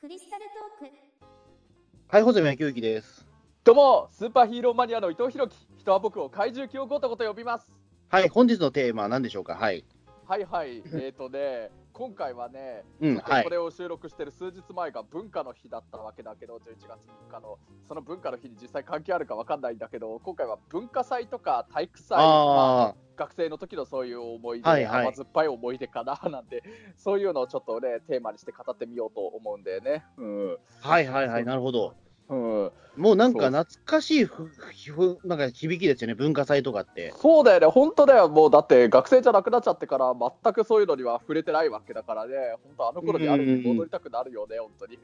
クリスタルトークはい、穂積野球之です。どうもスーパーヒーローマニアの伊藤弘樹人は僕を怪獣記をごとごと呼びますはい、本日のテーマは何でしょうか？はい。はいはい。えっ、とね今回はね、うんこれを収録してる数日前が文化の日だったわけだけど11月3日のその文化の日に実際関係あるかわかんないんだけど今回は文化祭とか体育祭まああ学生の時のそういう思い出、はいはい。甘酸っぱい思い出かな なんてそういうのをちょっとねテーマにして語ってみようと思うんだよね。うん、あ、はいはいはい、なるほど。うん、もうなんか懐かしいふふなんか響きですよね、文化祭とかって。そうだよね、本当だよ、もうだって学生じゃなくなっちゃってから、全くそういうのには触れてないわけだからね、本当、あの頃にある意味戻りたくなるよね、本当に。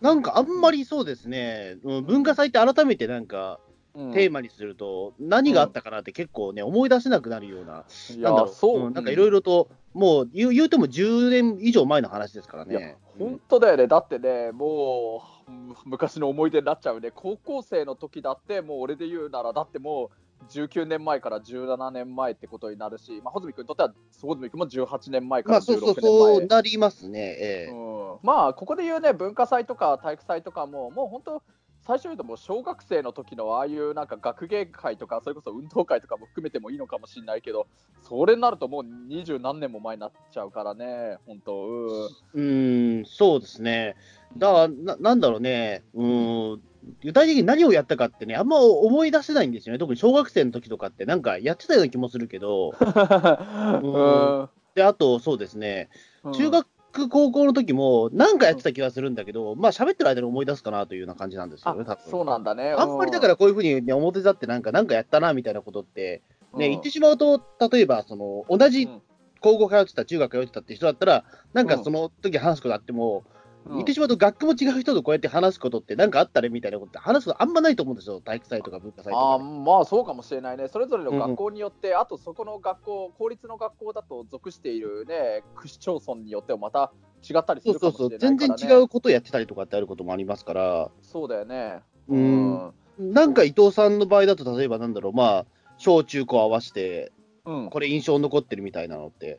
なんかあんまりそうですね、うん文化祭って改めてなんかうん。テーマにすると、何があったかなって結構ね、思い出せなくなるような、なんだろう、そう、んなんかいろいろと、もう言う言うても10年以上前の話ですからね。本当だよね、だってね、もうむ昔の思い出になっちゃうね、高校生の時だって、もう俺で言うなら、だってもう19年前から17年前ってことになるし、まあ、穂積君にとっては、穂積君も18年前からまあそうそう、16なりますね。ええ。うん。まあここで言うね文化祭とか体育祭とかももう本当最初言うともう小学生の時のああいうなんか学芸会とかそれこそ運動会とかも含めてもいいのかもしれないけどそれになるともう二十何年も前になっちゃうからね本当。うん。うーん、そうですね。だからな、なんだろうね、うーん、具体的に何をやったかってね、あんま思い出せないんですよね。特に小学生の時とかって、なんかやってたような気もするけど、うん。で、あと、そうですね、中学、高校の時も、なんかやってた気がするんだけど、まあ、喋ってる間に思い出すかなというような感じなんですよね、多あ分。そうなんだね。あんまりだからこういうふうに、ね、表立ってなんか、なんかやったなみたいなことって、ね、うん。言ってしまうと、例えば、その、同じうん。高校通ってた、中学通ってたって人だったら、なんかその時話すことあっても、うん言ってしまうと、学区も違う人とこうやって話すことって、なんかあったねみたいなことって、話すことあんまないと思うんですよ、体育祭とか文化祭とかね、まあそうかもしれないね、それぞれの学校によって、あとそこの学校、公立の学校だと属しているね、区市町村によってもまた違ったりするかもしれないね、全然違うことをやってたりとかってあることもありますから、そうだよね。うん。なんか伊藤さんの場合だと、例えばなんだろう、まあ、小中高合わせて、うん。これ印象残ってるみたいなのって。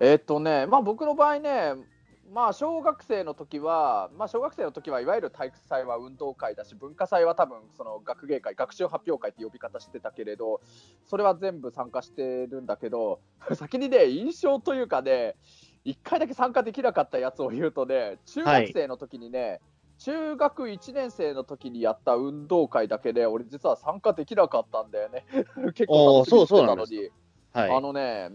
えーっとね、まあ僕の場合ね、まあ小学生の時は、まあ小学生の時はいわゆる体育祭は運動会だし、文化祭は多分その学芸会、学習発表会って呼び方してたけれど、それは全部参加してるんだけど、先にね、印象というかね、1回だけ参加できなかったやつを言うとね、中学生の時にね、中学1年生の時にやった運動会だけで、俺実は参加できなかったんだよね。結構楽しみにしてたのに。はい。あのね、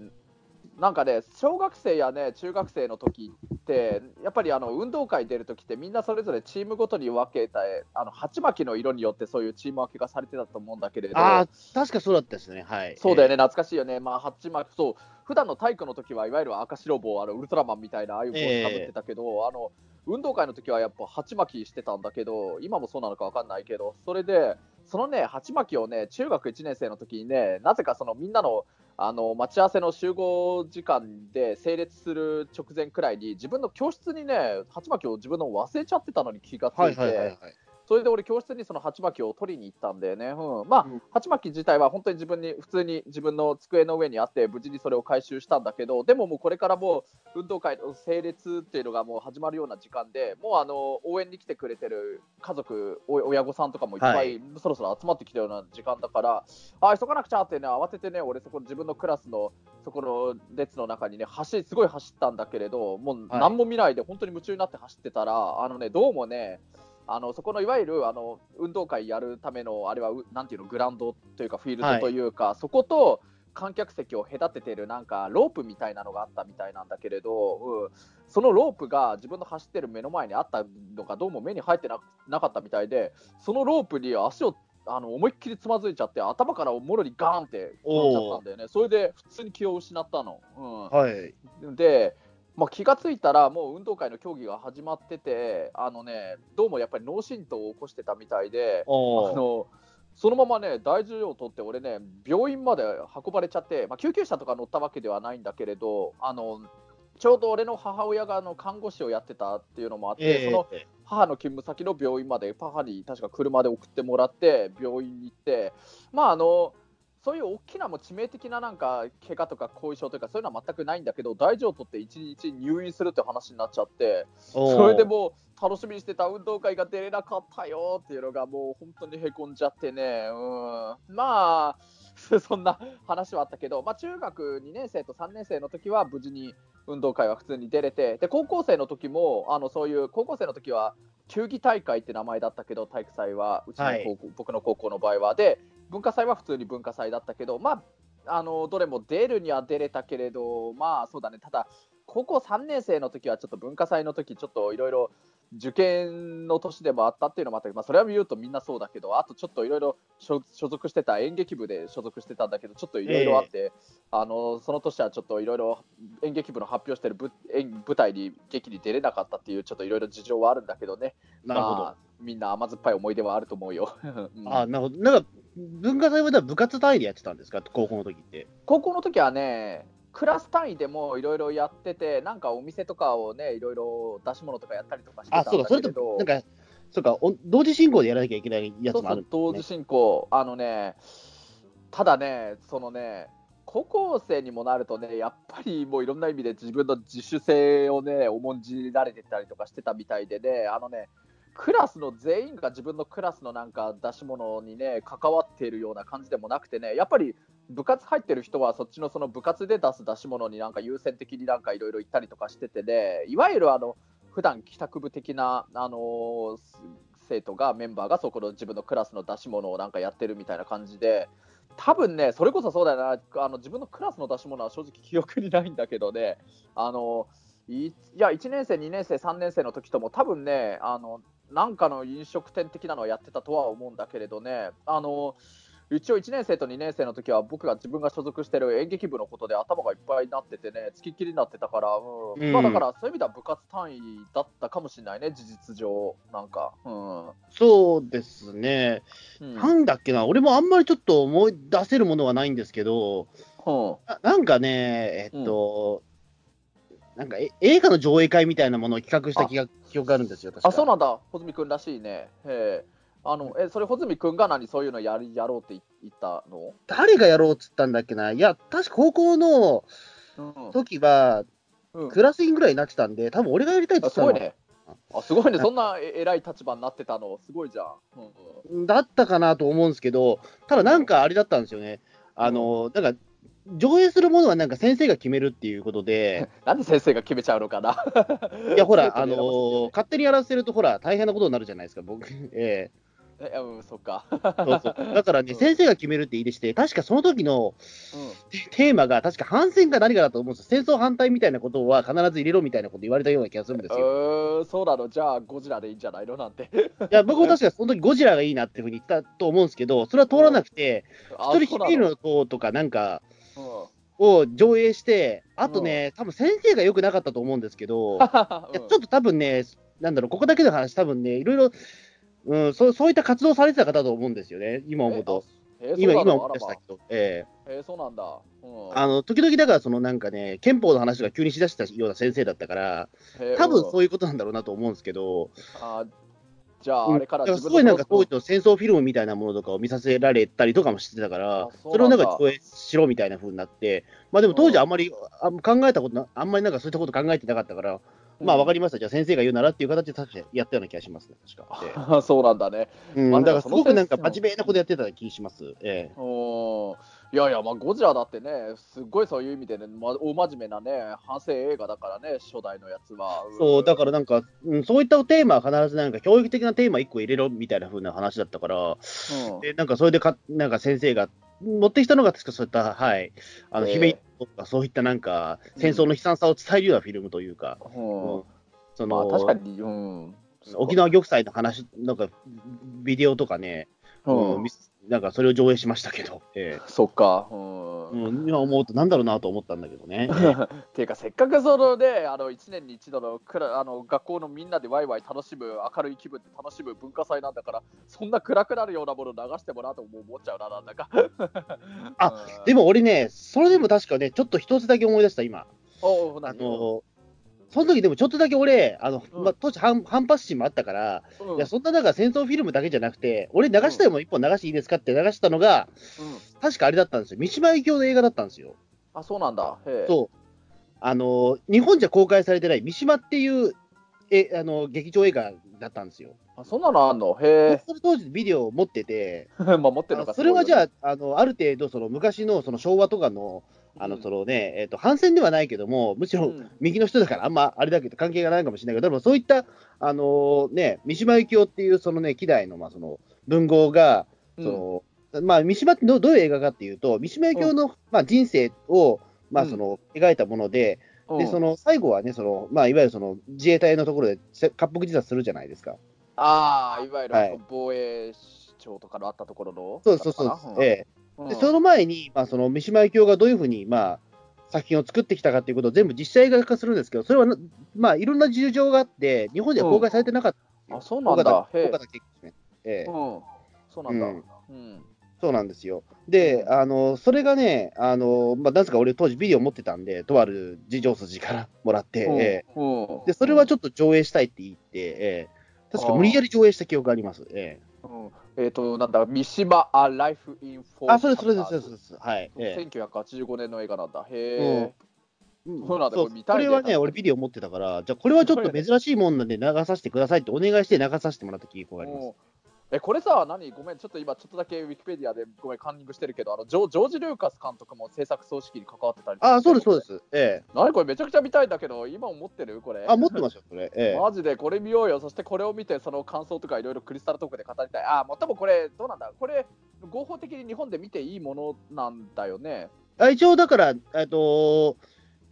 なんかね、小学生やね、中学生の時って、やっぱりあの運動会出る時って、みんなそれぞれチームごとに分けた、あの鉢巻きの色によってそういうチーム分けがされてたと思うんだけれど、ああ、確かそうだったですね。はい。そうだよね、懐かしいよね、まあ、鉢巻き、そう、普段の体育の時はいわゆる赤白帽、あのウルトラマンみたいな、ああいう帽子かぶってたけど、あの運動会の時はやっぱ鉢巻きしてたんだけど、今もそうなのか分かんないけど、それで、そのね、鉢巻きをね、中学1年生の時にね、なぜかそのみんなのあの待ち合わせの集合時間で整列する直前くらいに、自分の教室にね、鉢巻きを自分の忘れちゃってたのに気がついて、はいはいはいはい。それで俺、教室にその鉢巻きを取りに行ったんだよね。うん、まあ、うん。鉢巻き自体は本当に自分に、普通に自分の机の上にあって、無事にそれを回収したんだけど、でももうこれからもう運動会の整列っていうのがもう始まるような時間で、もうあの応援に来てくれてる家族、お親御さんとかもいっぱい、はそろそろ集まってきたような時間だから、あ急がなくちゃってね、慌ててね、俺、そこ自分のクラスのそこの列の中にね、走りすごい走ったんだけれど、もうはい。何も見ないで、本当に夢中になって走ってたら、あのね、どうもね、あのそこのいわゆるあの運動会やるためのあれはうなんていうのグラウンドというかフィールドというか、そこと観客席を隔ててるなんかロープみたいなのがあったみたいなんだけれど、うん。そのロープが自分の走ってる目の前にあったのがどうも目に入ってななかったみたいでそのロープに足をあの思いっきりつまずいちゃって頭からもろにガーンって飛んじゃったんだよね。それで普通に気を失ったの。うん。はい。で、まあ、気がついたら、もう運動会の競技が始まってて、あのね、どうもやっぱり脳震盪を起こしてたみたいで、あのそのままね、大重量を取って、俺ね、病院まで運ばれちゃって、まあ、救急車とか乗ったわけではないんだけれど、あのちょうど俺の母親があの看護師をやってたっていうのもあって、えそのえ母の勤務先の病院まで母に確か車で送ってもらって病院に行ってまああのそういう大きなもう致命的ななんか怪我とか後遺症とかそういうのは全くないんだけど大事を取って1日入院するって話になっちゃってそれでもう楽しみにしてた運動会が出れなかったよっていうのがもう本当にへこんじゃってね、うん、まあ そんな話はあったけど、まあ、中学2年生と3年生の時は無事に運動会は普通に出れてで高校生の時もあのそういう高校生の時は球技大会って名前だったけど体育祭はうちの高校、僕の高校の場合は。で文化祭は普通に文化祭だったけどまああのどれも出るには出れたけれどまあそうだね。ただ高校3年生の時はちょっと文化祭の時ちょっといろいろ受験の年でもあったっていうのもあったけど、まあ、それは言うとみんなそうだけどあとちょっといろいろ所所属してた演劇部で所属してたんだけどちょっといろいろあって、あのその年はちょっといろいろ演劇部の発表してる舞演舞台に劇に出れなかったっていうちょっといろいろ事情はあるんだけどねなるほど。まあ、みんな甘酸っぱい思い出はあると思うよ、うんあなるほど。なんか、文化祭は部活単位でやってたんですか、高校の時って。高校の時はねクラス単位でもいろいろやっててなんかお店とかをねいろいろ出し物とかやったりとかしてたあ、んだそうか、それとなんか、そうか、お同時進行でやらなきゃいけないやつもある。ねう同時進行。あのねただねそのね高校生にもなるとねやっぱりもういろんな意味で自分の自主性をね重んじられてたりとかしてたみたいでねあのねクラスの全員が自分のクラスのなんか出し物にね関わっているような感じでもなくてねやっぱり部活入ってる人はそっちのその部活で出す出し物になんか優先的になんかいろいろ行ったりとかしててねいわゆるあの普段帰宅部的なあの生徒がメンバーがそこの自分のクラスの出し物をなんかやってるみたいな感じで多分ねそれこそそうだよな。あの自分のクラスの出し物は正直記憶にないんだけどね。あのいいや1年生2年生3年生の時とも多分ねあのなんかの飲食店的なのをやってたとは思うんだけれどね。あの一応1年生と2年生の時は僕が自分が所属してる演劇部のことで頭がいっぱいになっててねつきっきりになってたから、うん。うん。まあ、だからそういう意味では部活単位だったかもしれないね事実上。なんか、うん。そうですね。うん。なんだっけな、俺もあんまりちょっと思い出せるものはないんですけど、う。んななんかね、えっと、なんかえ映画の上映会みたいなものを企画した記憶記憶があるんですよ、確か。あそうなんだ。穂積君らしいね。へえあのえそれ穂積君が何そういうのやりやろうって言言ったの、誰がやろうっつったんだっけな、いや、確か高校のうん。時は、うん。クラス委員ぐらいになってたんで、多分俺がやりたいってあ言ってたの。すごいね。あすごいね。そんなえ偉い立場になってたの？すごいじゃん、うん。うんだったかなと思うんですけど、ただなんかあれだったんですよね。あの、なんか、上映するものはなんか先生が決めるっていうことで、なんで先生が決めちゃうのかな？いや、ほら、あの、勝手にやらせると、ほら、大変なことになるじゃないですか、僕。ええ うんそっか。えそうそう。だからね、うん。先生が決めるって言い出して、確かその時のうん。テテーマが、確か反戦か何かだと思うんですよ。戦争反対みたいなことは必ず入れろみたいなこと言われたような気がするんですよ。うそうなの。じゃあゴジラでいいんじゃないのなんて。いや、僕も確かその時ゴジラがいいなっていうふうに言ったと思うんですけど、それは通らなくて、あ一人一人の塔とかなんかうん。を上映して、あとね、多分先生が良くなかったと思うんですけど、いやちょっと多分ね、なんだろう、ここだけの話、多分ね、いろいろ、うん、そうそういった活動されてた方だと思うんですよね、今思うと。え今、今そうなの思い出したけど、ええ。えーそうなんだ、うん、あの時々だから、そのなんかね、憲法の話が急にしだしたような先生だったから、えー多分うんそういうことなんだろうなと思うんですけど、あじゃあ、うん。あれからすごいなんか当時の戦争フィルムみたいなものとかを見させられたりとかもしてたからあ、それをなんんか上映しろみたいな風になって、まあでも当時あんまりあんま考えたことな、あんまりなんかそういったこと考えてなかったから、まあわかりました、じゃあ先生が言うならっていう形で確かやったような気がしますね、確か。そうなんだね。うん、まあだからすごくなんか真面目なことやってた気がします。ええ。うんいやいや、まあ、ゴジラだってね、すっごいそういう意味でね、ま、大真面目なね、反省映画だからね、初代のやつは。そう、だかからなんか、うん、そういったテーマは必ずなんか教育的なテーマ1個入れろみたいな風な話だったから、ら、うん。で、なんかそれでか、なんか先生が持ってきたのが、確かそういった、はい、あの、ええ姫とか、そういったなんか、戦争の悲惨さを伝えるようなフィルムというか、うん。うん。そまあ、の、確かに、うん。沖縄玉砕の話、なんか、ビデオとかね、うん。うん。みなんかそれを上映しましたけど、えそっか。うん。えうん、今思うとなんだろうなと思ったんだけどね。っ ていうか、せっかくそのね、あの1年に一度のクラあの学校のみんなでワイワイ楽しむ、明るい気分で楽しむ文化祭なんだから、そんな暗くなるようなもの流してもなとも思っちゃうな、なんだか。あうんでも俺ね、それでも確かね、ちょっと一つだけ思い出した、今。おう何？あの、その時でもちょっとだけ俺、あの、まあ、当時反反発心もあったから、うんいや、そんななんか戦争フィルムだけじゃなくて、俺流したいもん一本流していいですかって流したのが、うん確かあれだったんですよ。三島由紀夫の映画だったんですよ。あ、そうなんだ。へえ。そう。あの、日本じゃ公開されてない三島っていう、え、あの、劇場映画だったんですよ。あ、そんなのあんの？へそれ当時ビデオを持ってて、え。まあ、持ってるのかそれはじゃあ、あ、あの、ある程度、その昔のその昭和とかの、あの、うんそのね、えっ、と、反戦ではないけども、むしろうん。右の人だからあんまあれだけど関係がないかもしれない。けど、でもそういった、あのね、三島由紀夫っていうそのね、希代の、まあ、その文豪が、その、まあ、三島ってどどういう映画かっていうと、三島由紀夫の、まあ、人生を、まあ、その、描いたもので、うん。で、その、最後はね、その、まあ、いわゆるその、自衛隊のところで、せ滑腹自殺するじゃないですか。ああ、いわゆるはい。防衛庁とかのあったところの。そうそうそう。ええうんで、その前に、まあ、その、三島由紀夫がどういうふうに、まあ、作品を作ってきたかっていうことを全部実写映画化するんですけど、それはな、まあ、いろんな事情があって、日本では公開されてなかった。あ、そうなんだ。へね。ええうん。そうなんだ。ううんん。そうなんですよ。で、あの、それがね、あの、まあ、なぜか俺当時ビデオ持ってたんで、とある事情筋から もらって、ええうん。で、それはちょっと上映したいって言って、ええ確か無理やり上映した記憶があります。ええうんえっ、と、なんだ、三島アライフ・イン・フォーあ、それそれです、それですそれです。はい。ええ1985年の映画なんだ。へえ。うんそうなんだこれ見たいねこれはね、俺ビデオ持ってたから、じゃあこれはちょっと珍しいもんなんで流させてくださいってお願いして流させてもらった記憶があります。うんえ、これさ、何？ごめん、ちょっと今、ちょっとだけウィキペディアでごめん、カンニングしてるけど、あのジョジョージ・ルーカス監督も制作総指揮に関わってたりあ、そうです、そうす。です。ええ何？これ、めちゃくちゃ見たいんだけど、今持ってる？これ。あ、持ってますよ、これ。ええ マジでこれ見ようよ、そしてこれを見て、その感想とかいろいろクリスタルトークで語りたい。あ、もっともこれ、どうなんだ？これ、合法的に日本で見ていいものなんだよね。あ一応だから、えっと、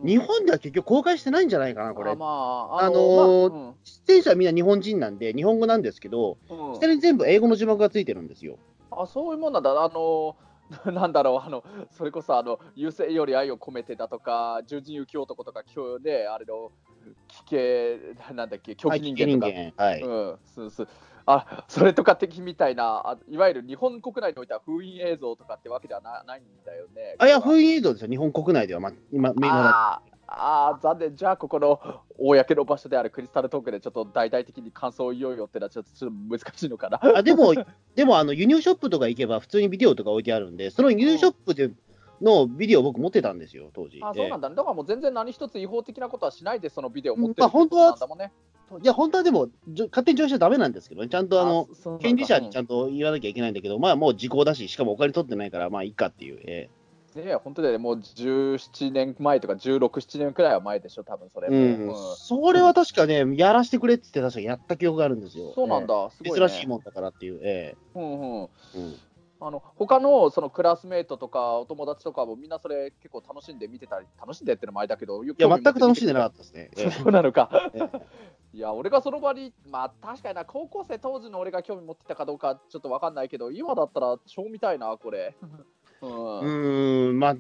日本では結局公開してないんじゃないかな、これあ。まあ、あのーま出演者はみんな日本人なんで、日本語なんですけど、あうんうん下に全部英語の字幕がついてるんですよ。あそういうもんなんだ、あの なんだろう、あのそれこそあの優勢より愛を込めてだとか、獣人雪男とか、今日ね、あれの奇形、なんだっけ、狂気人間とか、はい人間はい。うん、そうそうあそれとか的みたいなあ、いわゆる日本国内においては封印映像とかってわけではなないんだよね。あ、いや、封印映像ですよ、日本国内では、ま、今、今あーあー、残念、じゃあ、ここの公の場所であるクリスタルトークでちょっと大々的に感想を言おうよってのはちょっと難しいのかな。あでも、でもあの輸入ショップとか行けば、普通にビデオとか置いてあるんで、その輸入ショップでのビデオ、僕持ってたんですよ、当時。あそうなんだ、ね、だからもう全然何一つ違法的なことはしないで、そのビデオを持ってるんだもんね。ええいや、本当はでも、勝手に上映しちゃダメなんですけどね、ちゃんとあの、権利者にちゃんと言わなきゃいけないんだけど、まあもう時効だし、しかもお金取ってないから、まあいいかっていう。えねえ本当だよね、もう17年前とか16、7年くらいは前でしょ、多分それ。うん。うん。それは確かね、やらせてくれって言って、確かやった記憶があるんですよ。そうなんえだ、すえごい、ね。珍しいもんだからっていう。えうんうん。えうんあの他のそのクラスメートとかお友達とかもみんなそれ結構楽しんで見てたり、楽しんでってのもあれだけど、いいや、全く楽しんでなかったですね。ええそうなのか。ええいや、俺がその場に、まあ確かにな、高校生当時の俺が興味持ってたかどうかちょっとわかんないけど、今だったら超見たいな、これ。う んうーん、まあ、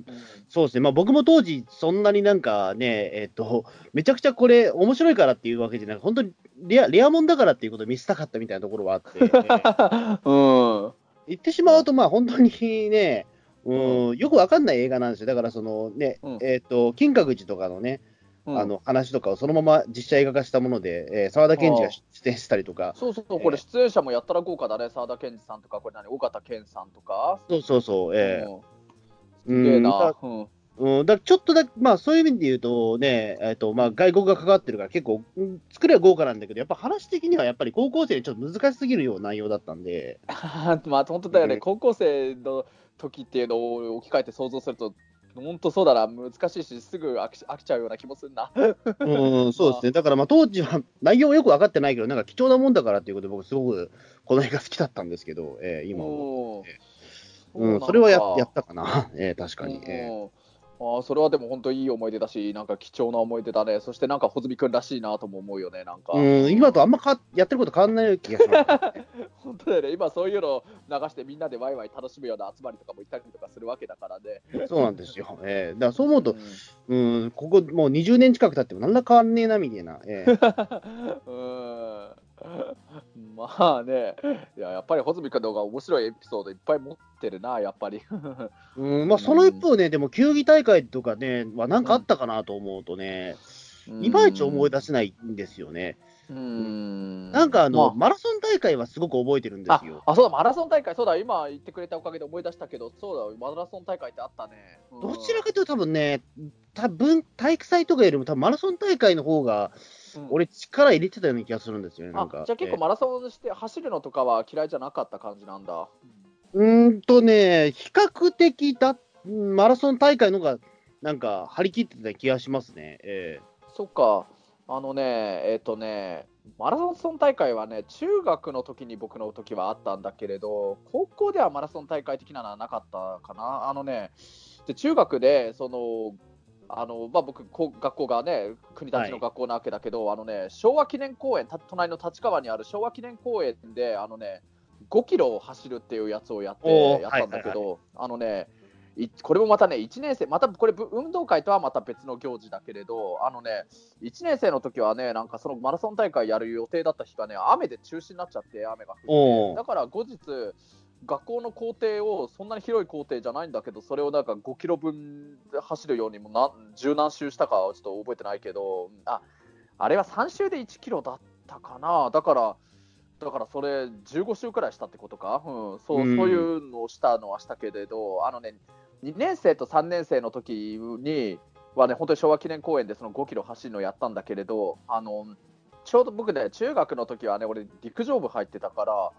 そうですね、まあ、僕も当時、そんなになんかね、えっと、めちゃくちゃこれ、面白いからっていうわけじゃなく、本当にレアレアもんだからっていうことを見せたかったみたいなところはあって、ええうん。言ってしまうと、まあ、本当にね、うん、よくわかんない映画なんですよ。だから、そのね、うん。えっと、金閣寺とかのね、うん。あの話とかをそのまま実写映画化したもので、えー沢田研二が出演したりとか、そうそうそう、これ出演者もやったら豪華だね、澤田研二さんとか、これ何、尾形健さんとか。そうそうそう、えうん。ーすげえな。だ。うんうん、だちょっとだけ、まあそういう意味で言うとね、えっとまあ、外国が関わってるから結構、うん作りは豪華なんだけど、やっぱ話的にはやっぱり高校生にちょっと難しすぎるような内容だったんで、まあ本当だよね、うん。高校生の時っていうのを置き換えて想像すると、本当そうだな、難しいし、すぐ飽き飽きちゃうような気もするな。うん、そうですね、だからまあ当時は内容よく分かってないけど、なんか貴重なもんだからっていうことで、僕、すごくこの映画好きだったんですけど、えー今も、うんうん、それはややったかな、えー確かに。えー。うんあーそれはでも本当いい思い出だし、なんか貴重な思い出だね。そしてなんか、穂積君らしいなとも思うよね、なんか。うん、今とあんまかやってること変わんない気がします。本当だよね、今そういうのを流してみんなでワイワイ楽しむような集まりとかも行ったりとかするわけだからね。そうなんですよ。えーだからそう思うとう、んうん、ここもう20年近く経っても、なんら変わんねえなみたいな。えー うんまあね、いややっぱり穂積君の方が面白いエピソードいっぱい持ってるな、やっぱり。うんまあ、その一方ね、でも球技大会とかね、はなんかあったかなと思うとね、いまいち思い出せないんですよね。うんなんかあの、まあマラソン大会はすごく覚えてるんですよ。あそうだ、マラソン大会、そうだ、今言ってくれたおかげで思い出したけど、そうだ、マラソン大会ってあったね。うんどちらかというと多分ね、多分体育祭とかよりも多分マラソン大会の方が、うん俺力入れてたような気がするんですよね、なんか。あじゃあ結構マラソンして走るのとかは嫌いじゃなかった感じなんだ。うーんとね、比較的だ、うんマラソン大会の方が、なんか張り切ってた気がしますね。えそっか、あのね、えっ、とね、マラソン大会はね、中学の時に僕の時はあったんだけれど、高校ではマラソン大会的なのはなかったかな。あのね、で中学で、その、あのまあ、僕、こう学校がね、国立の学校なわけだけど、あのね、昭和記念公園、た隣の立川にある昭和記念公園で、あのね、5キロを走るっていうやつをやってやったんだけど、はいあのね、いこれもまたね、1年生、またこれ、ぶ運動会とはまた別の行事だけれど、あのね、1年生の時はね、なんかそのマラソン大会やる予定だった日がね、雨で中止になっちゃって、雨が降って、だから後日、学校の校庭を、そんなに広い校庭じゃないんだけど、それをなんか5キロ分走るようにもな、十何周したかはちょっと覚えてないけど、ああれは3周で1キロだったかな、だから、だからそれ15周くらいしたってことか、うん、そううん。そういうのをしたのはしたけれど、あのね、2年生と3年生の時にはね、本当に昭和記念公園でその5キロ走るのをやったんだけれど、あのちょうど僕ね、中学の時はね、俺、陸上部入ってたから、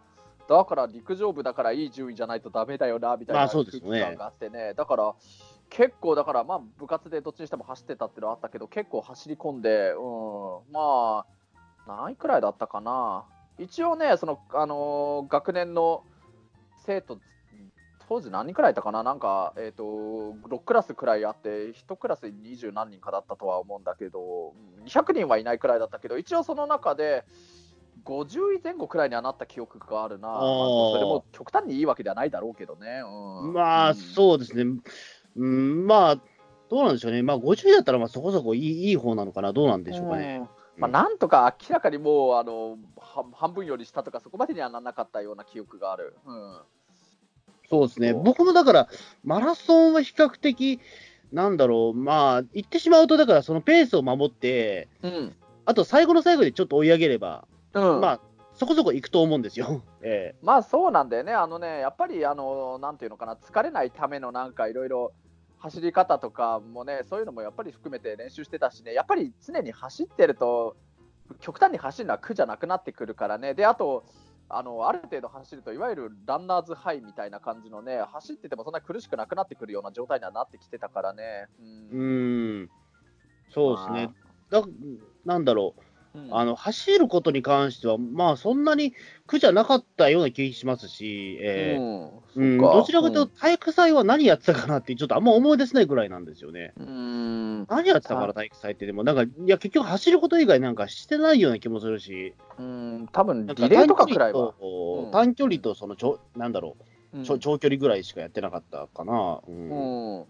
だから陸上部だからいい順位じゃないとダメだよなみたいな空気ですね。感があってね、だから結構、だからまあ部活でどっちにしても走ってたっていうのはあったけど、結構走り込んで、うん、まあ、何位くらいだったかな、一応ね、そのあのー学年の生徒、当時何人くらいいたかな、なんか、えー、と6クラスくらいあって、1クラスに20何人かだったとは思うんだけど、うん200人はいないくらいだったけど、一応その中で、50位前後くらいにはなった記憶があるな、まあーそれも極端にいいわけではないだろうけどね。うん、まあ、うんそうですね。うん、まあ、どうなんでしょうね。まあ、50だったらまあそこそこいいいい方なのかな。どうなんでしょうかね。うんまあ、なんとか明らかにもうあのは半分より下とか、そこまでにはならなかったような記憶がある。うんそうですね。僕もだから、マラソンは比較的、なんだろう、まあ、言ってしまうと、だからそのペースを守って、うんあと最後の最後でちょっと追い上げれば、うん。まあ、そこそこ行くと思うんですよ。えまあそうなんだよね、あのねやっぱりあのなんていうのかな、疲れないためのなんかいろいろ走り方とかもね、そういうのもやっぱり含めて練習してたしね、やっぱり常に走ってると、極端に走るのは苦じゃなくなってくるからね、であと、あのある程度走ると、いわゆるランナーズハイみたいな感じのね、走っててもそんな苦しくなくなってくるような状態にはなってきてたからね。えうーん、そうですね。だなんだろう。うん。あの走ることに関しては、まあ、そんなに苦じゃなかったような気しますし、えーうん。どちらかというと、体育祭は何やってたかなって、ちょっとあんま思い出せないぐらいなんですよね。うん。何やってたかあな、体育祭って。でも、なんか、いや、結局走ること以外なんかしてないような気もするし、うん、多分リレーとかくらいは。うん。短距離とそのちょ、なんだろう、長距離ぐらいしかやってなかったかな。うん。うん、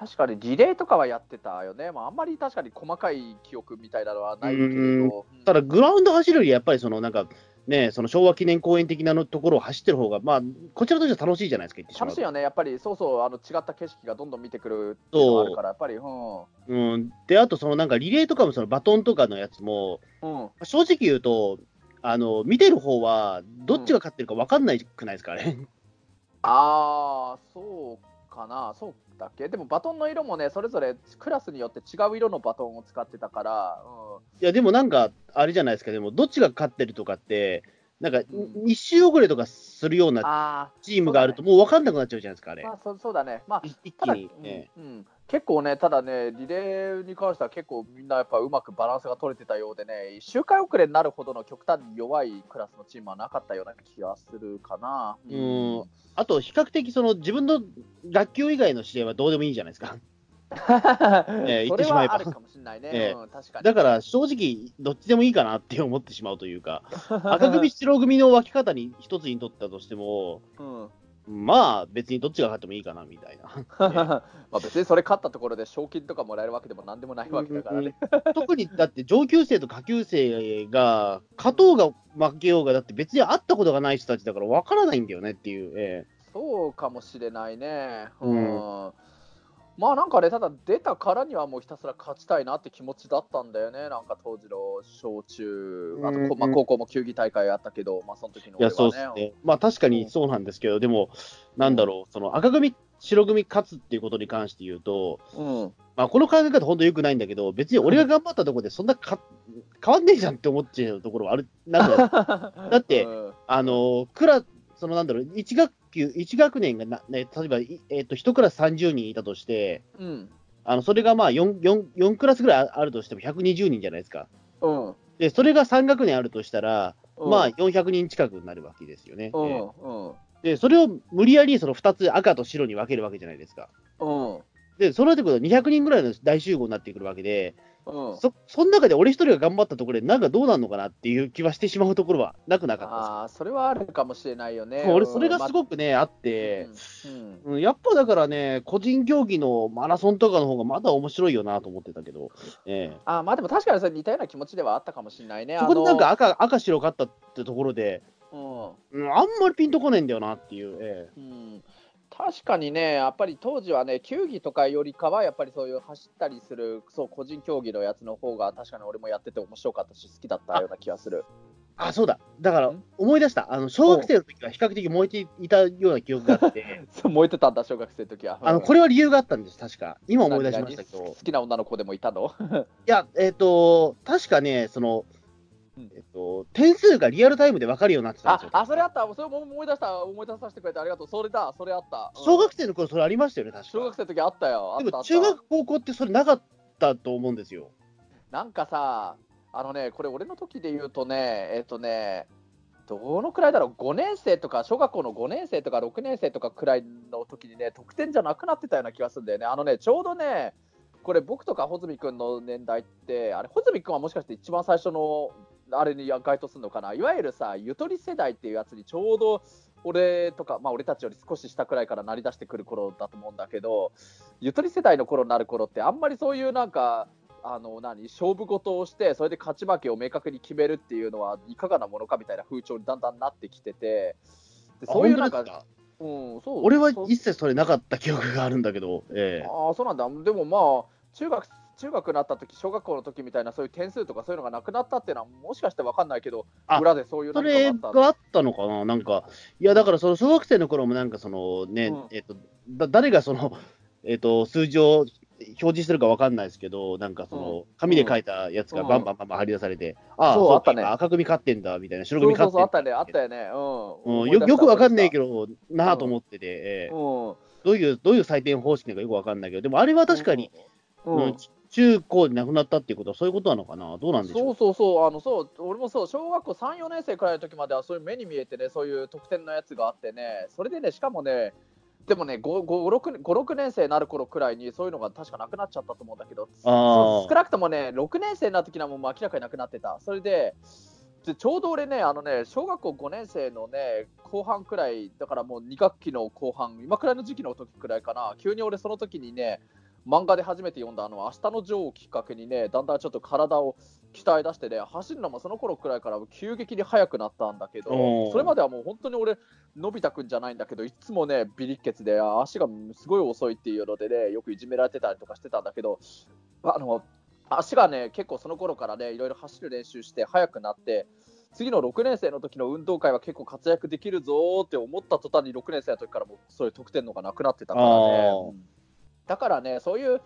確かにリレーとかはやってたよね、まあ、あんまり確かに細かい記憶みたいなのはないけれど、ただ、グラウンド走るより、やっぱりその、なんか、ね、その昭和記念公園的なのところを走ってる方が、まあ、こちらとしては楽しいじゃないですか、楽しいよね、やっぱりそうそうあの違った景色がどんどん見てくるっていうのがあるから、やっぱり、うん。うん、で、あと、そのなんかリレーとかも、そのバトンとかのやつも、うん、正直言うと、あの見てる方は、どっちが勝ってるか分かんないくないですかね。ああ、そうかな、そうだっけ、でもバトンの色もね、それぞれクラスによって違う色のバトンを使ってたから、いや、でもなんか、あれじゃないですか、でも、どっちが勝ってるとかって、なんか、うん。2周遅れとかするよううん、なあチームがあると、もう分かんなくなっちゃうじゃないですか、ああ、れ。まあそそうだね、まあ、一気に、ねうんうん結構ね、ただね、リレーに関しては結構みんなやっぱうまくバランスが取れてたようでね、周回遅れになるほどの極端に弱いクラスのチームはなかったような気がするかな。うんあと、比較的、その自分の学級以外の試合はどうでもいいじゃないですか。ええ言ってしまえばはあるかもしれないね。ええうん、確かに。だから、正直、どっちでもいいかなって思ってしまうというか、赤組、白組の分け方に一つにとったとしても、うんまあ、別にどっちが勝ってもいいかなみたいな。まあ別にそれ勝ったところで賞金とかもらえるわけでもなんでもないわけだからね。特にだって上級生と下級生が勝とうが負けようがだって別に会ったことがない人たちだから分からないんだよねっていう、えそうかもしれないね。ううんん。まあなんかね、ただ出たからにはもうひたすら勝ちたいなって気持ちだったんだよね、なんか当時の小中、あと、まあ、高校も球技大会あったけど、まあその時のね、いやそうですね、まあ確かにそうなんですけど、うん、でも、なんだろう、その赤組、白組勝つっていうことに関して言うと、うん、まあこの考え方、本当よくないんだけど、別に俺が頑張ったところでそんなか変わんねえじゃんって思っちゃうところはある、なんだ だって、うん、あの、クラ、そのなんだろう、1学級、1学年がな、ね、例えば、えーと、1クラス30人いたとして、うん、あのそれがまあ 4, 4, 4クラスぐらいあるとしても120人じゃないですか。うん、で、それが3学年あるとしたら、うん、まあ400人近くになるわけですよね。うん、うん、で、それを無理やりその2つ赤と白に分けるわけじゃないですか。うん、で、それで200人ぐらいの大集合になってくるわけで、うん、そその中で俺一人が頑張ったところで、なんかどうなるのかなっていう気はしてしまうところはなくなかったああ、それはあるかもしれないよね。俺、それがすごくね、あって、うん、うん、やっぱだからね、個人競技のマラソンとかの方がまだ面白いよなと思ってたけど、えー、あまあでも確かにそれ似たような気持ちではあったかもしれないね。そこでなんか赤赤白勝ったってところで、うん、あんまりピンとこないんだよなっていう。えー、うん確かにね、やっぱり当時はね、球技とかよりかは、やっぱりそういう走ったりする、そう、個人競技のやつの方が、確かに俺もやってて面白かったし、好きだったような気がする。あ、そうだ。だから、思い出した。あの、小学生の時は比較的燃えていたような記憶があって。そう燃えてたんだ、小学生の時は。あの、これは理由があったんです、確か。今思い出しましたけど。好きな女の子でもいたの？いや、えっ、ー、と、確かね、その、えっと、点数がリアルタイムで分かるようになってたんですよ。あ、それあった、それも思い出した、思い出させてくれてありがとう、それだ、それあった。うん、小学生の頃、それありましたよね、確か小学生の時あったよ。でも、中学、高校ってそれなかったと思うんですよ。なんかさ、あのね、これ、俺の時で言うとね、えっとね、どのくらいだろう、5年生とか、小学校の5年生とか6年生とかくらいの時にね、得点じゃなくなってたような気がするんだよね。あのね、ちょうどね、これ僕とか穂積君の年代って、あれ、穂積君はもしかして一番最初のあれに該当するのかな、いわゆるさ、ゆとり世代っていうやつにちょうど俺とか、まあ、俺たちより少し下くらいから成り出してくる頃だと思うんだけど、ゆとり世代の頃になる頃って、あんまりそういうなんか、あの何？勝負事をして、それで勝ち負けを明確に決めるっていうのは、いかがなものかみたいな風潮にだんだんなってきてて、でそういうなんか、うん、そう。俺は一切それなかった記憶があるんだけど、ええ、ああ、そうなんだ、でもまあ、中学中学になった時小学校の時みたいなそういう点数とかそういうのがなくなったっていうのはもしかして分かんないけど裏でそういうそれがあったの？かな？なんかいやだからその小学生の頃もなんかそのね、うん、えっ、とだ誰がそのえっ、と数字を表示してるか分かんないですけど、なんかその、紙で書いたやつがバンバンバンバン貼り出されて、うん、ああ、そうあったね。赤組勝ってんだ、みたいな、白組勝ってんだ。そうそうそう、あったね、あったよね。うん。よよく分かんないけど、なあと思ってて、えー、うん、どういう、どういう採点方式なのかよく分かんないけど、でもあれは確かに、うん、中高で亡くなったっていうことは、そういうことなのかな、どうなんでしょう？そうそうそう、あのそう俺もそう、小学校3、4年生くらいの時までは、そういう目に見えてね、そういう得点のやつがあってね、それでね、しかもね、でもね、5、6, 5 6年生になる頃くらいに、そういうのが確かなくなっちゃったと思うんだけど、少なくともね、6年生になった時にはもう明らかになくなってた。それででちょうど俺ね、あのね、小学校5年生のね、後半くらい、だからもう2学期の後半、今くらいの時期の時くらいかな、急に俺その時にね、漫画で初めて読んだあの明日のジョーをきっかけにね、だんだんちょっと体を鍛え出してね、走るのもその頃くらいから急激に速くなったんだけど、それまではもう本当に俺、のび太くんじゃないんだけど、いつもね、ビリッケツで足がすごい遅いっていうのでね、よくいじめられてたりとかしてたんだけど、あの足がね、結構その頃からね、いろいろ走る練習して速くなって、次の6年生の時の運動会は結構活躍できるぞって思った途端に6年生の時からもそういう得点のがなくなってたからね。だからね、そういう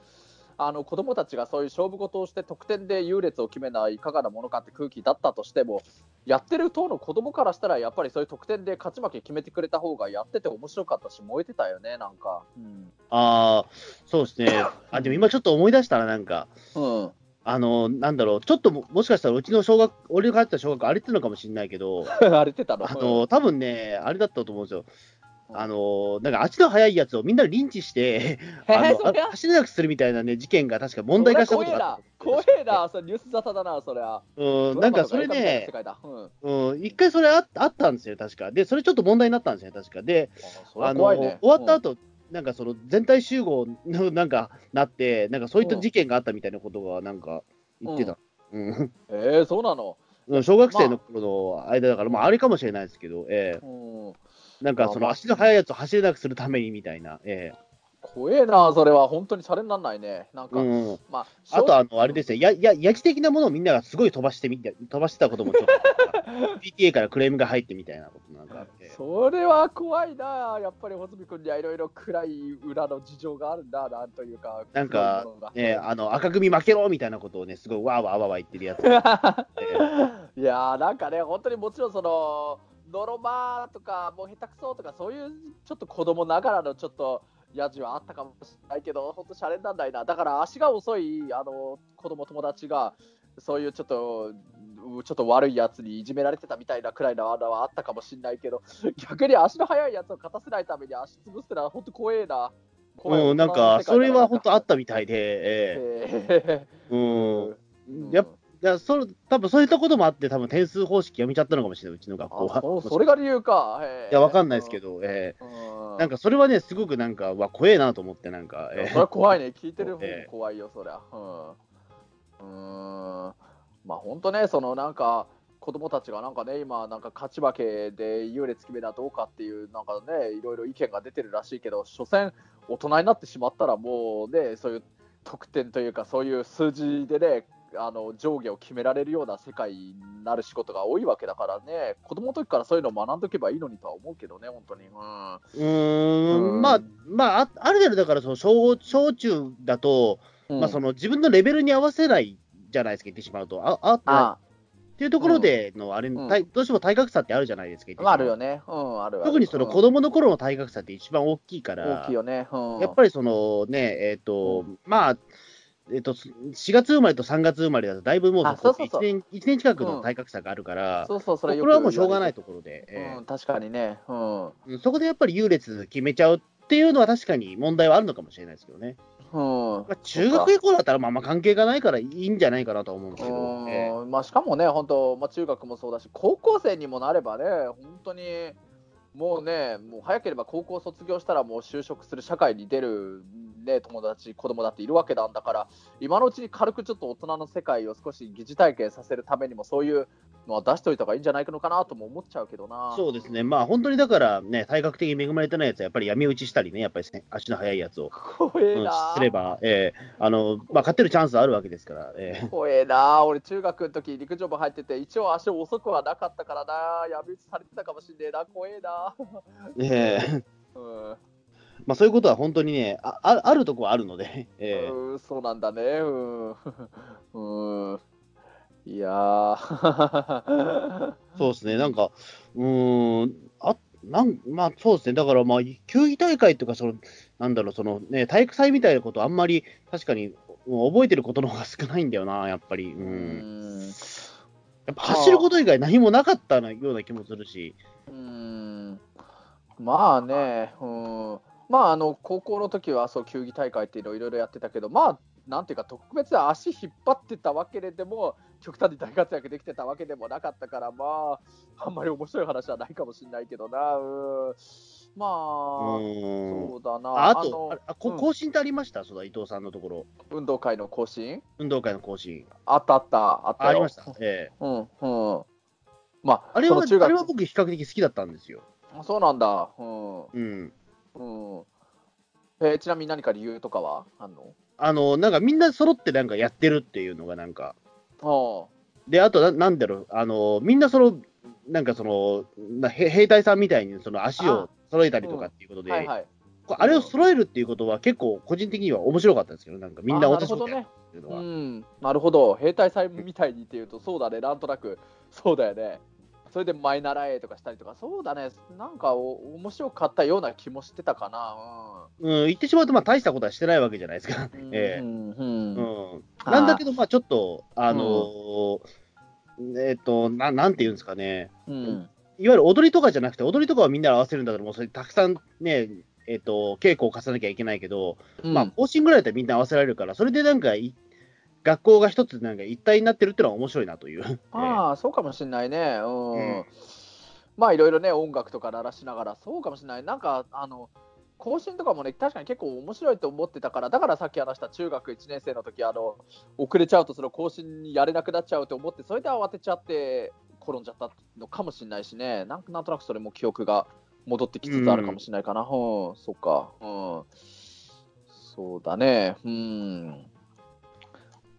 あの子供たちがそういう勝負事をして得点で優劣を決めないいかがなものかって空気だったとしても、やってる党の子供からしたら、やっぱりそういう得点で勝ち負け決めてくれた方がやってて面白かったし、燃えてたよね、なんか。うん、ああ、そうですね。あ、でも今ちょっと思い出したら、なんか、うん、あの、なんだろう、ちょっとももしかしたらうちの小学、俺が帰った小学校荒れてたのかもしれないけど、荒れてたの？あの、多分ね、あれだったと思うんですよ。あのなんか足の速いやつをみんなでリンチして、あの走れなくするみたいな、ね、事件が確か問題化したことがあった。怖えな、それニュース沙汰だ？な、それは。うん、なんかそれね、うん、一回それああったんですよ、確か。で、それちょっと問題になったんですよ、確か。で、あの、終わった後、なんかその全体集合のなんかなって、なんかそういった事件があったみたいなことがなんか言ってた。うん。えー、そうなの？小学生の頃の間だから、まあ、あれかもしれないですけど、ええ。ー、なんかその足の速いやつを走れなくするためにみたいな、ええ怖えな、それは。本当にシャレにならないね。なんか、うん、まあ、あと、あの、あれですね、や、や、やじ的なものをみんながすごい飛ばしてみて、飛ばしてたこともちょっと、PTA からクレームが入ってみたいなことなんかあって。それは怖いな、やっぱり穂積君にはいろいろ暗い裏の事情があるんだ、なんというか。なんか、ね、あの、赤組負けろみたいなことをね、すごいわーわーわーわー言ってるやつ。いやー、なんかね、本当にもちろんその、ノロマとか、もう下手くそとか、そういうちょっと子供ながらのちょっと、やじはあったかもしれないけど、本当、シャレになんないな、だから足が遅いあの子供友達が、そういうちょっと、ちょっと悪いやつにいじめられてたみたいなくらいの穴はあったかもしれないけど、逆に足の速いやつを勝たせないために足潰すってのは本当怖えな。うん、なんか、それは本当あったみたいで、ええ。ー、うん。やっぱ、それ、多分そういったこともあって、多分点数方式やめちゃったのかもしれない、うちの学校は。そそれが理由か。いや、わかんないですけど、ええー、なんかそれはね、すごくなんか、わ、怖えなと思って、なんか。えー、それは怖いね、聞いてる方も怖いよ、そりゃ。うん。うん。まあ本当ね、そのなんか、子供たちがなんかね、今、なんか勝ち負けで優劣決めだどうかっていう、なんかね、いろいろ意見が出てるらしいけど、所詮、大人になってしまったら、もうね、そういう得点というか、そういう数字でね、あの上下を決められるような世界になる仕事が多いわけだからね、子供の時からそういうのを学んどけばいいのにとは思うけどね、本当に。うん、うん。まあ、まあ、ある程度、だからその小、小中だと、うん、まあ、その自分のレベルに合わせないじゃないですか、言ってしまうと。あああっていうところでの、あれ、うん、どうしても体格差ってあるじゃないですか、あるよね。うん、ある特にその子供の頃の体格差って一番大きいから、大きいよね。うん、やっぱりそのね、えっ、ー、と、まあ、えっ、ー、と、4月生まれと3月生まれだと、だいぶもうそ1年、1年近くの体格差があるから、そうそう、それこれはもうしょうがないところで。えー、うん、確かにね、うん。そこでやっぱり優劣決めちゃうっていうのは確かに問題はあるのかもしれないですけどね。うん。まあ、中学以降だったらまあまあ関係がないからいいんじゃないかなと思うんですけど、えー、まあ、しかもね、本当、まあ、中学もそうだし、高校生にもなればね、本当にもうね、もう早ければ高校卒業したらもう就職する社会に出る、ね、友達、子供だっているわけなんだから、今のうちに軽くちょっと大人の世界を少し疑似体験させるためにも、そういうのは出しておいた方がいいんじゃないのかなとも思っちゃうけどな。そうですね、まあ本当にだからね、体格的に恵まれてないやつは、やっぱり闇打ちしたりね、やっぱり、ね、足の速いやつを、怖えな、うん、すれば、えーあのまあ、勝てるチャンスあるわけですから。えー、怖えな、俺、中学の時陸上部入ってて、一応足遅くはなかったからな、闇打ちされてたかもしんねえな、怖えな。ええ。ー、うん。まあ、そういうことは本当にね、ああるとこはあるので、えー、うんそうなんだね、うん、うん、いや そうですね、なんか、うん、あなんまあそうですね、だからまあ、球技大会とかその、なんだろう、そのね、体育祭みたいなこと、あんまり確かに覚えてることの方が少ないんだよな、やっぱり。うん、うん。やっぱ走ること以外何もなかったような気もするし。うんまあね、うん、まああの高校の時はそう球技大会っていうのをいろいろやってたけど、まあなんていうか特別足引っ張ってたわけでも極端に大活躍できてたわけでもなかったからまああんまり面白い話はないかもしれないけどなうん。まあそうだなあとあこ、更新ってありました、その伊藤さんのところ。運動会の更新？運動会の更新。あったあったあったありました。ええ。うんうん。まああれはあれは僕比較的好きだったんですよそうなんだ。うん、うん。うん。えー、ちなみに何か理由とかは？あんの？あの、なんかみんな揃ってなんかやってるっていうのがなんか。あで、あとな、なんだろう、あの、みんなその、なんかその、な兵隊さんみたいにその足を揃えたりとかっていうことで、あ,、うん。はいはい、あれを揃えるっていうことは結構個人的には面白かったんですけど、なんかみんな落としねっていうのは。うん、なるほど。兵隊さんみたいにっていうと、そうだね、なんとなく、そうだよね。それで前習えとかしたりとか、そうだね、なんかお面白かったような気もしてたかな。うん、うん、言ってしまうと、まあ、大したことはしてないわけじゃないですか。ええ。うんうん。なんだけど、まあ、ちょっと、あのーうん、えっ、ー、とな、なんていうんですかね、うん、いわゆる踊りとかじゃなくて、踊りとかはみんな合わせるんだから、もうそれたくさんね、えっ、ー、と、稽古を重ねなきゃいけないけど、まあ、更新ぐらいだったらみんな合わせられるから、それでなんか学校が一つなんか一体になってるっていうのは面白いなという。ああ、そうかもしれないね。うん。うん、まあいろいろね、音楽とか鳴らしながら、そうかもしれない。なんか、あの、更新とかもね、確かに結構面白いと思ってたから、だからさっき話した中学1年生の時あの遅れちゃうと、その更新にやれなくなっちゃうと思って、それで慌てちゃって転んじゃったのかもしれないしね、なんなんとなくそれも記憶が戻ってきつつあるかもしれないかな。うん、うん、そっか。うん。そうだね。うん。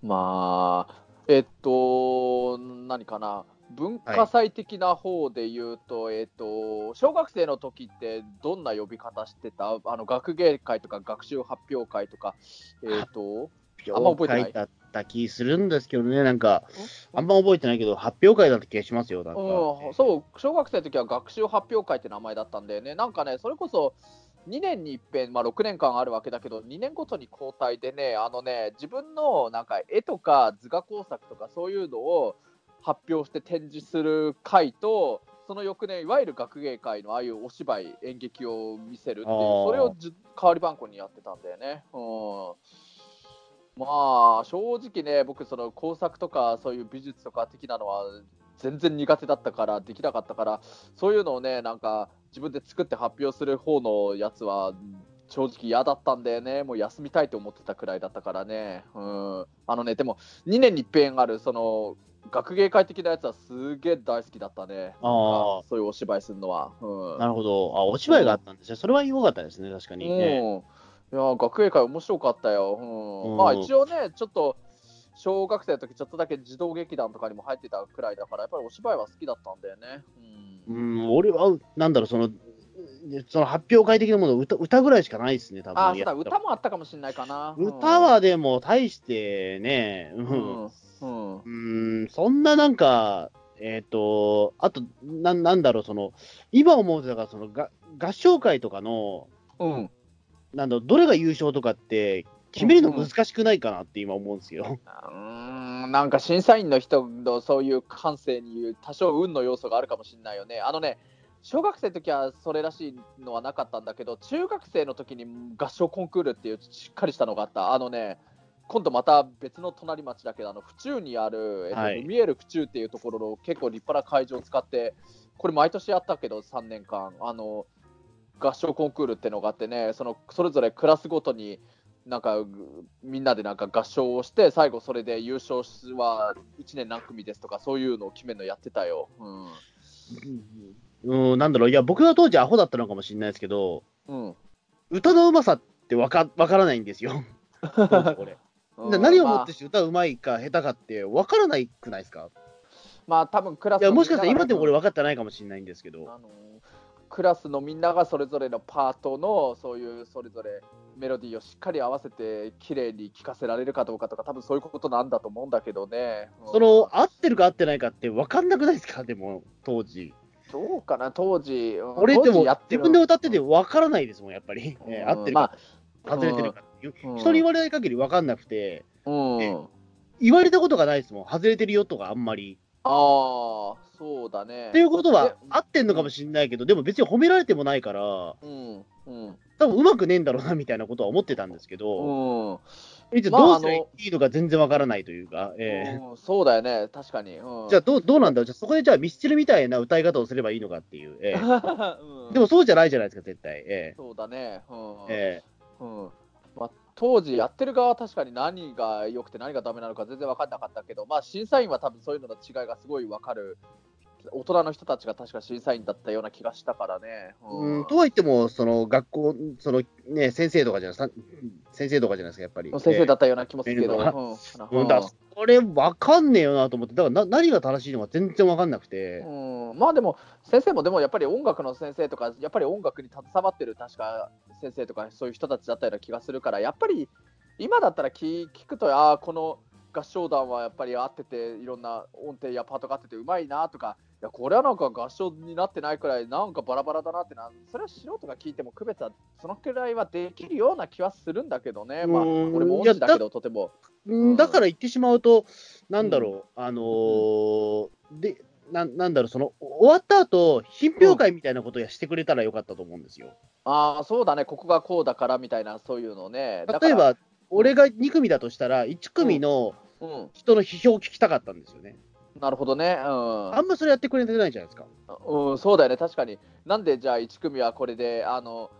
まあ、えっと、何かな？文化祭的な方で言うと、はい、えっと、小学生の時ってどんな呼び方してた？あの学芸会とか学習発表会とか、えっと、あんま覚えてない。だった気するんですけどね、なんか、あんま覚えてないけど、発表会だった気がしますよ、なんか。うん、そう、小学生の時は学習発表会って名前だったんだよね。なんかね、それこそ、2年に一遍、まあ、6年間あるわけだけど、2年ごとに交代でね、あのね自分のなんか絵とか図画工作とかそういうのを発表して展示する会と、その翌年、いわゆる学芸会のああいうお芝居、演劇を見せるっていう、それを代わり番号にやってたんだよね。うんまあ正直ね、僕、その工作とかそういう美術とか的なのは全然苦手だったから、できなかったから、そういうのをね、なんか自分で作って発表する方のやつは、正直嫌だったんだよね、もう休みたいと思ってたくらいだったからね、うん、あのね、でも2年に一遍ある、その学芸会的なやつはすげえ大好きだったね、あそういうお芝居するのは。うん、なるほど。あ、お芝居があったんですね、それは良かったですね、確かに、ね、うん、いや学芸会面白かったよ、うん、まあ一応ね、ちょっと小学生の時ちょっとだけ児童劇団とかにも入ってたくらいだから、やっぱりお芝居は好きだったんだよね。うん、うん俺は、なんだろう、その、その発表会的なもの歌、歌ぐらいしかないですね、多分。あそうだ、歌もあったかもしれないかな。歌はでも、大してね、うん、うん、うん、そんななんか、えっ、ー、と、あとな、なんだろう、その、今思うと、だからそのが、合唱会とかの、うん、なんだどれが優勝とかって、決めるの難しくないかなって今思うんですよ。うん、なんか審査員の人のそういう感性に多少運の要素があるかもしれないよね。あのね、小学生の時はそれらしいのはなかったんだけど、中学生の時に合唱コンクールっていうしっかりしたのがあった。あのね、今度また別の隣町だけど、あの府中にある、えっと、はい、見える府中っていうところの結構立派な会場を使って、これ毎年やったけど、3年間、あの合唱コンクールっていうのがあってね、そのそれぞれクラスごとになんかみんなでなんか合唱をして、最後それで優勝は1年何組ですとか、そういうのを決めるのやってたよ。うん、うん、なんだろう、いや、僕が当時アホだったのかもしれないですけど、うん、歌のうまさってわかわからないんですよ。これ。何をもってして歌うまいか下手かってわからないくないですか？まあ多分クラスいやもしかしたら今でもこれ分かってないかもしれないんですけど、あのー、クラスのみんながそれぞれのパートのそういうそれぞれメロディーをしっかり合わせて綺麗に聴かせられるかどうかとか多分そういうことなんだと思うんだけどね、その合ってるか合ってないかって分かんなくないですか？でも当時どうかな当時俺でも自分で歌ってて分からないですもんやっぱり、うん、合ってるか、まあ、外れてるか、う。ん、人に言われない限り分かんなくて、うん、言われたことがないですもん。外れてるよとかあんまり。ああそうだね。っていうことは合ってんのかもしれないけどでも別に褒められてもないからうん。うん。多分うまくねえんだろうなみたいなことは思ってたんですけど、うん、どうすればいいのか全然わからないというか、えー、うん、そうだよね、確かに。うん、じゃあどう、どうなんだろう、じゃそこでじゃあミスチルみたいな歌い方をすればいいのかっていう、えーでもそうじゃないじゃないですか、絶対。えー、そうだね。うん。えーうん。まあ、当時やってる側は確かに何が良くて何がダメなのか全然分かんなかったけど、まあ、審査員は多分そういうのの違いがすごい分かる大人の人たちが確か審査員だったような気がしたからね。うん、とはいっても、その学校、そのね、先生とかじゃない先生とかじゃないですか、やっぱり。先生だったような気もするけど。うん、だこれ、分かんねえよなと思って、だからな何が正しいのか全然分かんなくて。うん、まあでも、先生もでもやっぱり音楽の先生とか、やっぱり音楽に携わってる確か先生とか、そういう人たちだったような気がするから、やっぱり今だったら聞聞くと、ああ、この合唱団はやっぱり合ってて、いろんな音程やパートが合っててうまいなとか、や、これはなんか合唱になってないくらい、なんかバラバラだなってな、それは素人が聞いても区別は、そのくらいはできるような気はするんだけどね、まあ、俺も音痴だけど、とても。だから言ってしまうと、なんだろう、うん、あのー、で、ななんだろう、その終わった後品評会みたいなことをしてくれたらよかったと思うんですよ。うん、ああ、そうだね、ここがこうだからみたいな、そういうのね。例えば、俺が2組だとしたら、1組の人の批評を聞きたかったんですよね。なるほどね、うん、あんまそれやってくれてないじゃないですか。うん、そうだよね、確かに。なんでじゃあ1組はこれで、あの、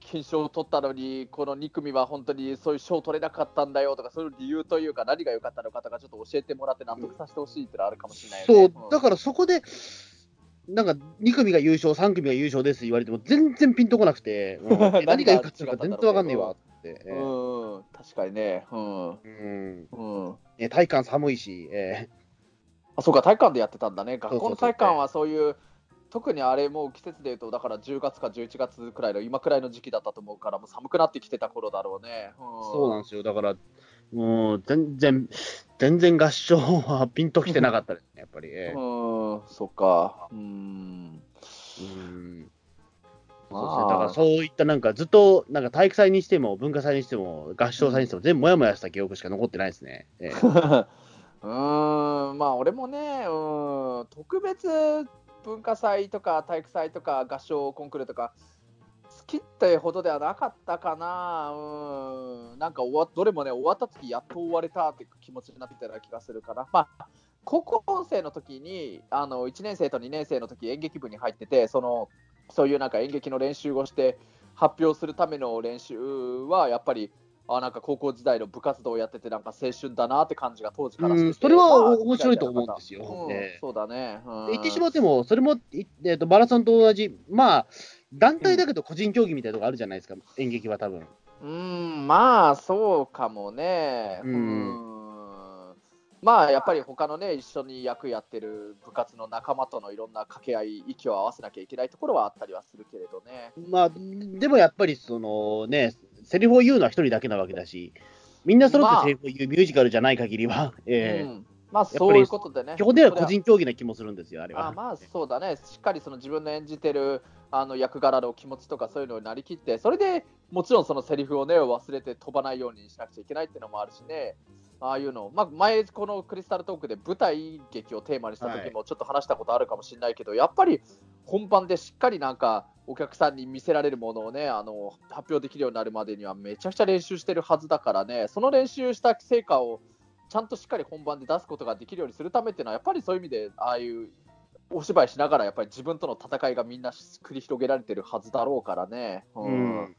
金賞を取ったのに、この2組は本当にそういう賞を取れなかったんだよとか、そういう理由というか、何が良かったのかとか、ちょっと教えてもらって納得させてほしいってのはあるかもしれない、ね、そう、だからそこで、なんか2組が優勝、3組が優勝です言われても、全然ピンとこなくて、うん、何が良かったのか全然わかんねえわって。うんうん、確かにね。うん。うん。うん。ね、体感寒いし、えー、あ、そうか、体育館でやってたんだね。学校の体育館はそういう、特にあれも季節でいうと、だから10月か11月くらいの、今くらいの時期だったと思うから、もう寒くなってきてた頃だろうね。うん、そうなんですよ。だから、もう全然、全然合唱はピンときてなかったですね、やっぱり。えー、うん、そっか。うん。うんそうですね、だからそういったなんかずっとなんか体育祭にしても文化祭にしても合唱祭にしても全部もやもやした記憶しか残ってないですね。えー うん、まあ俺もね、うん、特別文化祭とか体育祭とか合唱コンクールとか、好きってほどではなかったかな、うん、なんか終わどれもね、終わった時やっと終われたっていう気持ちになってたような気がするかな。まあ高校生の時にあの1年生と2年生の時演劇部に入っててそのそういうなんか演劇の練習をして発表するための練習はやっぱりあなんか高校時代の部活動をやってて、なんか青春だなって感じが当時からしてそれは面白いと思うんですよ。うんね、そうだね。うん、言ってしまっても、それも、えーと、マラソンと同じ、まあ、団体だけど個人競技みたいなとこあるじゃないですか、演劇は多分うん、まあ、そうかもね。うん、まあやっぱり他のね一緒に役やってる部活の仲間とのいろんな掛け合い息を合わせなきゃいけないところはあったりはするけれどね。まあでもやっぱりそのねセリフを言うのは一人だけなわけだし、みんな揃ってセリフを言うミュージカルじゃない限りは、まあ、えー、うんまあそういうことでね。基本では個人競技な気もするんですよ、あれは。あまあそうだね、しっかりその自分の演じてるあの役柄の気持ちとかそういうのになりきって、それでもちろんそのセリフをね忘れて飛ばないようにしなくちゃいけないっていうのもあるしね。ああいうの、まあ、前、このクリスタルトークで舞台劇をテーマにした時もちょっと話したことあるかもしれないけど、はい、やっぱり本番でしっかりなんかお客さんに見せられるものをねあの発表できるようになるまでにはめちゃくちゃ練習してるはずだからね。その練習した成果をちゃんとしっかり本番で出すことができるようにするためっていうのはやっぱりそういう意味でああいうお芝居しながらやっぱり自分との戦いがみんな繰り広げられてるはずだろうからね。うん、うん、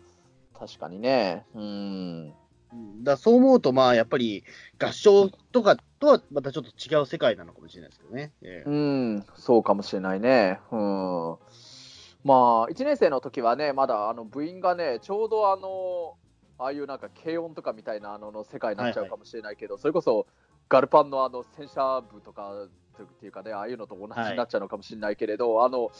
確かにね。うんだそう思うと、まあ、やっぱり合唱とかとはまたちょっと違う世界なのかもしれないですけどね。えー、うん、そうかもしれないね。うん。まあ、1年生の時はね、まだあの部員がね、ちょうどあの、ああいうなんか軽音とかみたいなあのの世界になっちゃうかもしれないけど、はいはい、それこそガルパンのあの戦車部とかっていうかね、ああいうのと同じになっちゃうのかもしれないけれど、はい、あの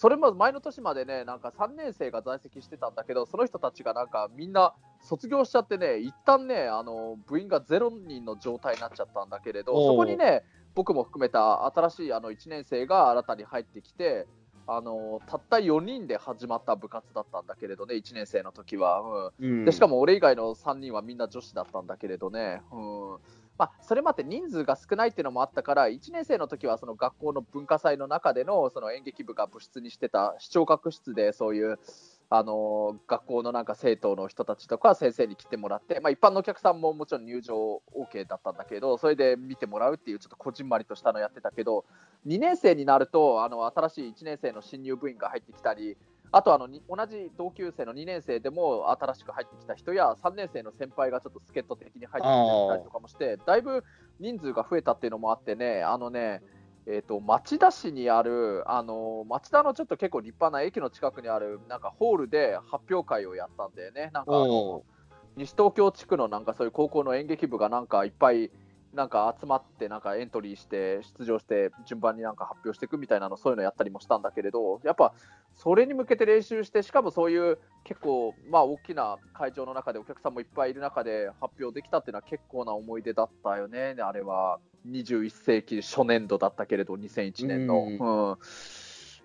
それも前の年までね、なんか3年生が在籍してたんだけど、その人たちがなんかみんな卒業しちゃってね、一旦ね、あの部員が0人の状態になっちゃったんだけれど、そこにね、僕も含めた新しいあの1年生が新たに入ってきて、あのたった4人で始まった部活だったんだけれどね、1年生の時は、うん、でしかも俺以外の3人はみんな女子だったんだけれどね、うん、まあ、それまで人数が少ないっていうのもあったから、1年生の時はその学校の文化祭の中でのその演劇部が部室にしてた視聴覚室で、そういうあの学校のなんか生徒の人たちとか先生に来てもらって、まあ、一般のお客さんももちろん入場 OK だったんだけど、それで見てもらうっていう、ちょっとこじんまりとしたのやってたけど、2年生になると、あの新しい1年生の新入部員が入ってきたり、あとあの同じ同級生の2年生でも新しく入ってきた人や3年生の先輩がちょっと助っ人的に入ってきたりとかもして、だいぶ人数が増えたっていうのもあってね、あのね、えーと、町田市にある、あの町田のちょっと結構立派な駅の近くにあるなんかホールで発表会をやったんだよね。なんか西東京地区のなんかそういう高校の演劇部がなんかいっぱいなんか集まってなんかエントリーして出場して順番になんか発表していくみたいなのそういうのやったりもしたんだけれどやっぱそれに向けて練習してしかもそういう結構まあ大きな会場の中でお客さんもいっぱいいる中で発表できたっていうのは結構な思い出だったよね。あれは21世紀初年度だったけれど2001年の、うん、うん、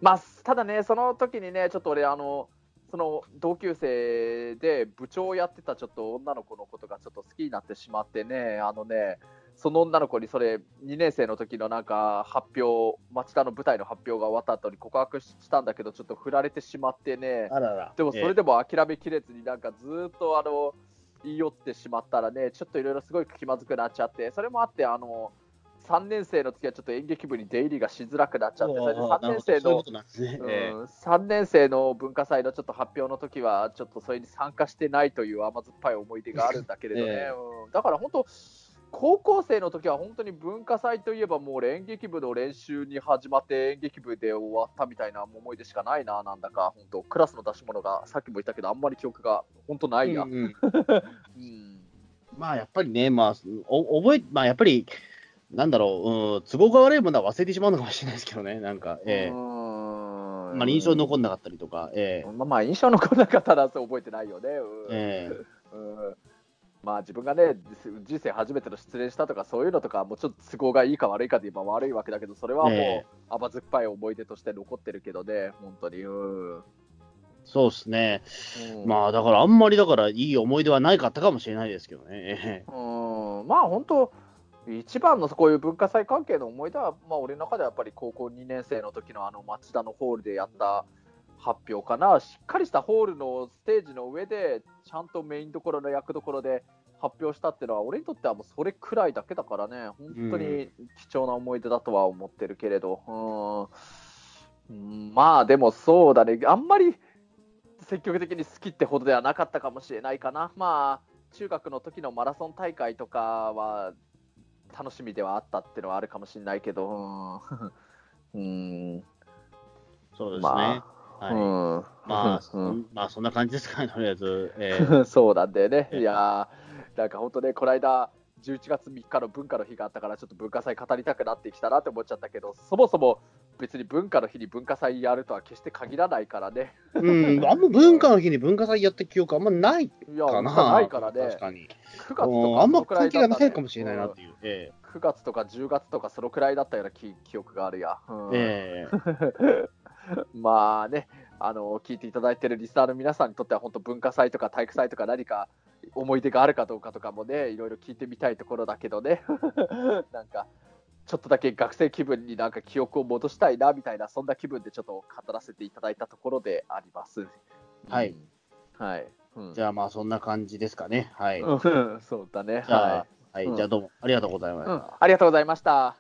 まあただねその時にねちょっと俺あのその同級生で部長をやってたちょっと女の子のことがちょっと好きになってしまってねあのねその女の子にそれ2年生の時のなんか発表町田の舞台の発表が終わった後に告白したんだけどちょっと振られてしまってね。でもそれでも諦めきれずになんかずっとあの言い寄ってしまったらねちょっといろいろすごい気まずくなっちゃってそれもあってあの3年生の時はちょっと演劇部に出入りがしづらくなっちゃって、それで3年生の、ね。うん、3年生の文化祭のちょっと発表の時は、ちょっとそれに参加してないという甘酸っぱい思い出があるんだけれどね、だから本当、高校生の時は本当に文化祭といえばもう演劇部の練習に始まって演劇部で終わったみたいな思い出しかないな、なんだか。本当クラスの出し物がさっきも言ったけどあんまり記憶が本当ないや。うん、うん。うん。まあやっぱりね、まあ、お覚え、まあやっぱり、なんだろう、うん、都合が悪いものは忘れてしまうのかもしれないですけどね、なんか、ええ。まあ、印象に残んなかったりとか、ええ。まあ、まあ、印象残んなかったら覚えてないよね。うん、ええ。うんまあ自分がね、人生初めての失恋したとか、そういうのとか、もうちょっと都合がいいか悪いかで言えば悪いわけだけど、それはもう甘酸っぱい思い出として残ってるけどね、本当に。うん。そうですね、うん、まあだからあんまりだからいい思い出はないかったかもしれないですけどね。うん。まあ本当、一番のこういう文化祭関係の思い出は、まあ、俺の中ではやっぱり高校2年生の時のあの町田のホールでやった発表かな、しっかりしたホールのステージの上で、ちゃんとメインどころの役どころで発表したっていうのは、俺にとってはもうそれくらいだけだからね、本当に貴重な思い出だとは思ってるけれど、うん、まあでもそうだね、あんまり積極的に好きってほどではなかったかもしれないかな。まあ中学の時のマラソン大会とかは楽しみではあったっていうのはあるかもしれないけど、うん、そうですね。まあはい、うん、まあ、うん、まあ、そんな感じですかね、とりあえず。えー、そうなんだよね。いやなんか本当ね、この間、11月3日の文化の日があったから、ちょっと文化祭語りたくなってきたなって思っちゃったけど、そもそも別に文化の日に文化祭やるとは決して限らないからね。うん、あんま文化の日に文化祭やった記憶あんまないかな。いや、ないからね。確かに。9月とか、あんま関係がないかもしれないなっていう。えー、9月とか10月とか、そのくらいだったような記記憶があるや。うん、えー まあね、あの聞いていただいているリスナーの皆さんにとっては、本当、文化祭とか体育祭とか、何か思い出があるかどうかとかもね、いろいろ聞いてみたいところだけどね、なんか、ちょっとだけ学生気分になんか記憶を戻したいなみたいな、そんな気分でちょっと語らせていただいたところであります。はい。うん、はい。うん、じゃあまあそんな感じですかね。はい。そうだね。はい。はい、じゃあどうもありがとうございました。ありがとうございました。